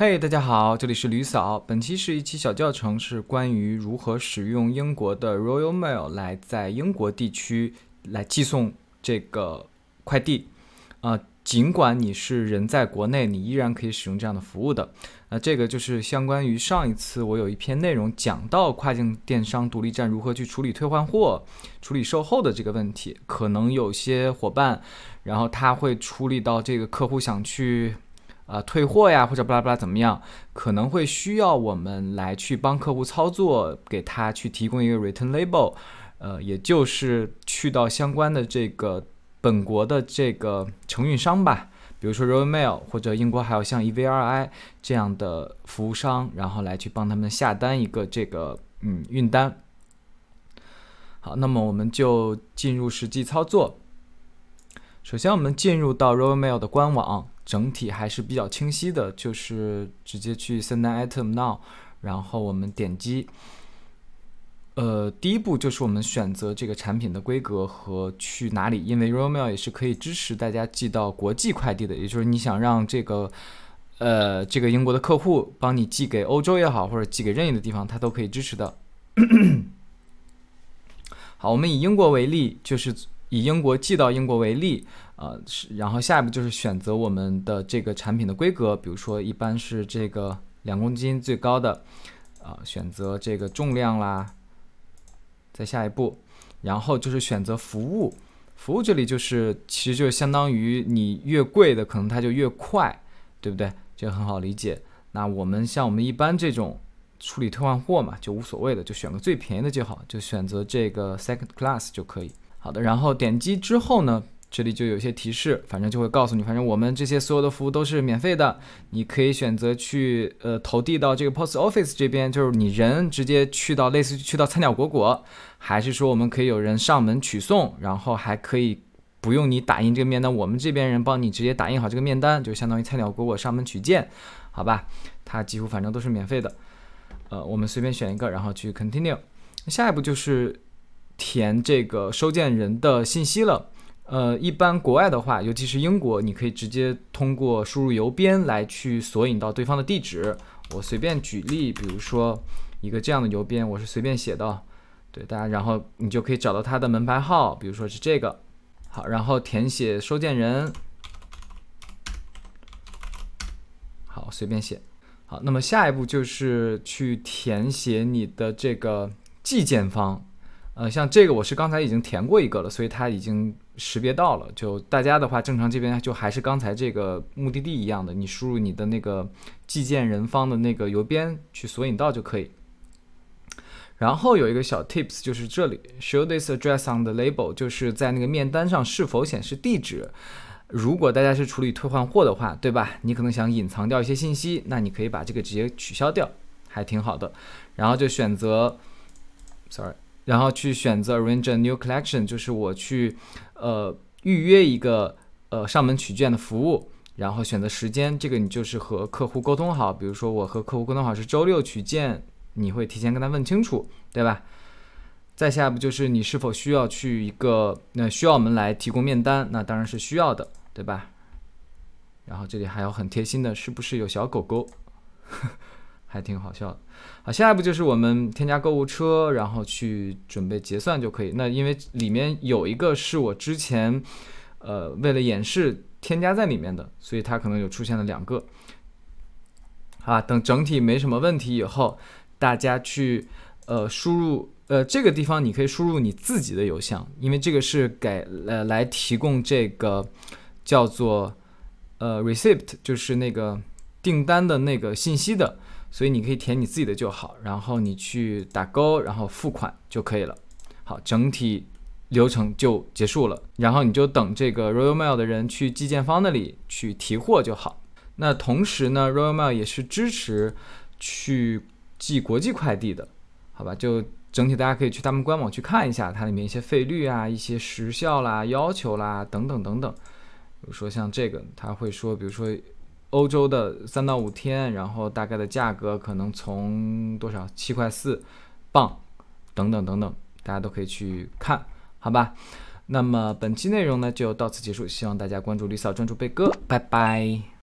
嘿大家好，这里是吕嫂。本期是一期小教程，是关于如何使用英国的 Royal Mail 来在英国地区来寄送这个快递。啊，尽管你是人在国内，你依然可以使用这样的服务的。那这个就是相关于上一次我有一篇内容讲到跨境电商独立站如何去处理退换货、处理售后的这个问题。可能有些伙伴，然后他会处理到这个客户想去啊退货呀，或者巴拉巴拉怎么样，可能会需要我们来去帮客户操作，给他去提供一个 return label，呃，也就是去到相关的这个。本国的这个承运商吧，比如说 Royal Mail 或者英国还有像 EVRI 这样的服务商，然后来去帮他们下单一个这个嗯运单。好，那么我们就进入实际操作。首先，我们进入到 Royal Mail 的官网，整体还是比较清晰的，就是直接去 Send Item Now，然后我们点击。呃，第一步就是我们选择这个产品的规格和去哪里，因为 Royal Mail 也是可以支持大家寄到国际快递的，也就是你想让这个，呃，这个英国的客户帮你寄给欧洲也好，或者寄给任意的地方，它都可以支持的。好，我们以英国为例，就是以英国寄到英国为例，呃，是然后下一步就是选择我们的这个产品的规格，比如说一般是这个两公斤最高的，啊，选择这个重量啦。再下一步，然后就是选择服务。服务这里就是，其实就相当于你越贵的，可能它就越快，对不对？这个很好理解。那我们像我们一般这种处理退换货嘛，就无所谓的，就选个最便宜的就好，就选择这个 second class 就可以。好的，然后点击之后呢？这里就有些提示，反正就会告诉你，反正我们这些所有的服务都是免费的，你可以选择去呃投递到这个 post office 这边，就是你人直接去到类似于去到菜鸟果果，还是说我们可以有人上门取送，然后还可以不用你打印这个面单，我们这边人帮你直接打印好这个面单，就相当于菜鸟果果上门取件，好吧？它几乎反正都是免费的，呃，我们随便选一个，然后去 continue，下一步就是填这个收件人的信息了。呃，一般国外的话，尤其是英国，你可以直接通过输入邮编来去索引到对方的地址。我随便举例，比如说一个这样的邮编，我是随便写的，对大家，然后你就可以找到他的门牌号，比如说是这个，好，然后填写收件人，好，随便写，好，那么下一步就是去填写你的这个寄件方。呃，像这个我是刚才已经填过一个了，所以它已经识别到了。就大家的话，正常这边就还是刚才这个目的地一样的，你输入你的那个寄件人方的那个邮编去索引到就可以。然后有一个小 tips，就是这里 show this address on the label，就是在那个面单上是否显示地址。如果大家是处理退换货的话，对吧？你可能想隐藏掉一些信息，那你可以把这个直接取消掉，还挺好的。然后就选择，sorry。然后去选择 arrange a new collection，就是我去，呃，预约一个呃上门取件的服务，然后选择时间，这个你就是和客户沟通好，比如说我和客户沟通好是周六取件，你会提前跟他问清楚，对吧？再下一步就是你是否需要去一个，那需要我们来提供面单，那当然是需要的，对吧？然后这里还有很贴心的，是不是有小狗狗？还挺好笑的，好，下一步就是我们添加购物车，然后去准备结算就可以。那因为里面有一个是我之前，呃，为了演示添加在里面的，所以它可能有出现了两个。啊，等整体没什么问题以后，大家去呃输入呃这个地方，你可以输入你自己的邮箱，因为这个是给呃来提供这个叫做呃 receipt，就是那个订单的那个信息的。所以你可以填你自己的就好，然后你去打勾，然后付款就可以了。好，整体流程就结束了。然后你就等这个 Royal Mail 的人去寄件方那里去提货就好。那同时呢，Royal Mail 也是支持去寄国际快递的，好吧？就整体大家可以去他们官网去看一下，它里面一些费率啊、一些时效啦、要求啦等等等等。比如说像这个，他会说，比如说。欧洲的三到五天，然后大概的价格可能从多少七块四磅等等等等，大家都可以去看，好吧？那么本期内容呢就到此结束，希望大家关注李嫂，专注贝哥，拜拜。